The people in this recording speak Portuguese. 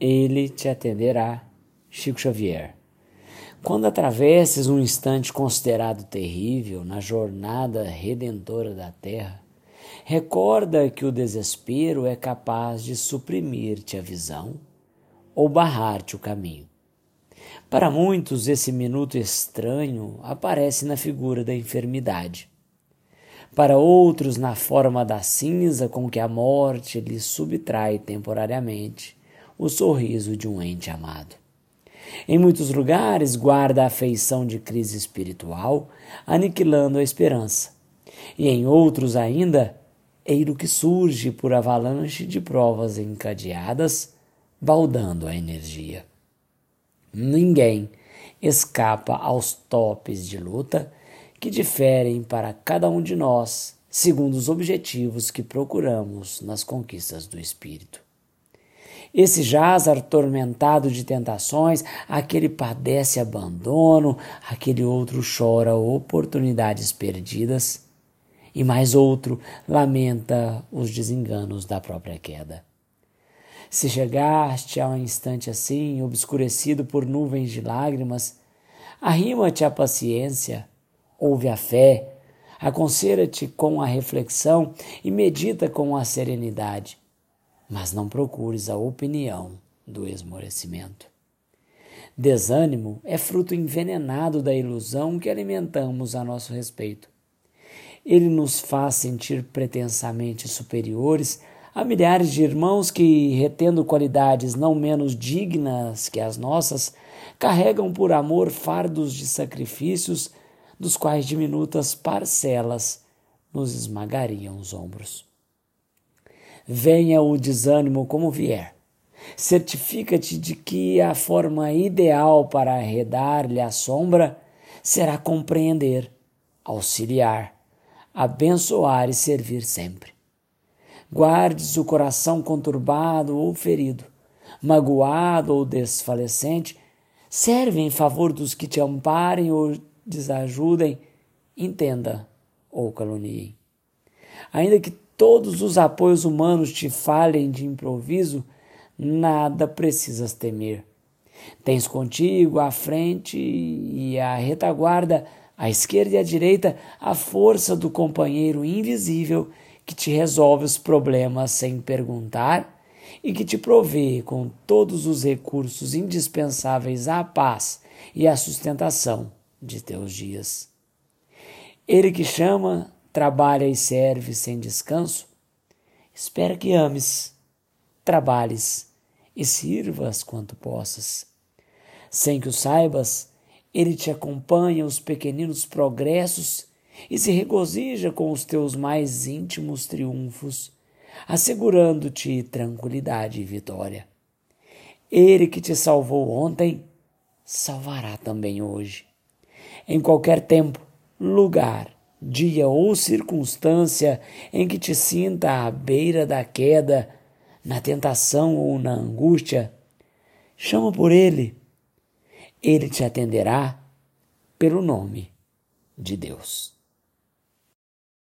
ele te atenderá. Chico Xavier. Quando atravesses um instante considerado terrível na jornada redentora da Terra, recorda que o desespero é capaz de suprimir-te a visão ou barrar-te o caminho. Para muitos, esse minuto estranho aparece na figura da enfermidade. Para outros, na forma da cinza com que a morte lhe subtrai temporariamente o sorriso de um ente amado. Em muitos lugares, guarda a feição de crise espiritual, aniquilando a esperança. E em outros ainda, eiro que surge por avalanche de provas encadeadas, baldando a energia. Ninguém escapa aos topes de luta que diferem para cada um de nós, segundo os objetivos que procuramos nas conquistas do espírito. Esse jaz atormentado de tentações, aquele padece abandono, aquele outro chora oportunidades perdidas, e mais outro lamenta os desenganos da própria queda. Se chegaste a um instante assim, obscurecido por nuvens de lágrimas, arrima-te à paciência, ouve a fé, aconselha-te com a reflexão e medita com a serenidade mas não procures a opinião do esmorecimento. Desânimo é fruto envenenado da ilusão que alimentamos a nosso respeito. Ele nos faz sentir pretensamente superiores a milhares de irmãos que, retendo qualidades não menos dignas que as nossas, carregam por amor fardos de sacrifícios dos quais diminutas parcelas nos esmagariam os ombros. Venha o desânimo como vier. Certifica-te de que a forma ideal para arredar-lhe a sombra será compreender, auxiliar, abençoar e servir sempre. Guardes o coração conturbado ou ferido, magoado ou desfalecente, serve em favor dos que te amparem ou desajudem, entenda ou caluniem. Ainda que todos os apoios humanos te falhem de improviso, nada precisas temer. Tens contigo à frente e à retaguarda, à esquerda e à direita, a força do companheiro invisível que te resolve os problemas sem perguntar e que te provê com todos os recursos indispensáveis à paz e à sustentação de teus dias. Ele que chama trabalha e serve sem descanso, espera que ames, trabalhes e sirvas quanto possas. Sem que o saibas, ele te acompanha os pequeninos progressos e se regozija com os teus mais íntimos triunfos, assegurando-te tranquilidade e vitória. Ele que te salvou ontem, salvará também hoje. Em qualquer tempo, lugar dia ou circunstância em que te sinta à beira da queda, na tentação ou na angústia, chama por Ele. Ele te atenderá pelo nome de Deus.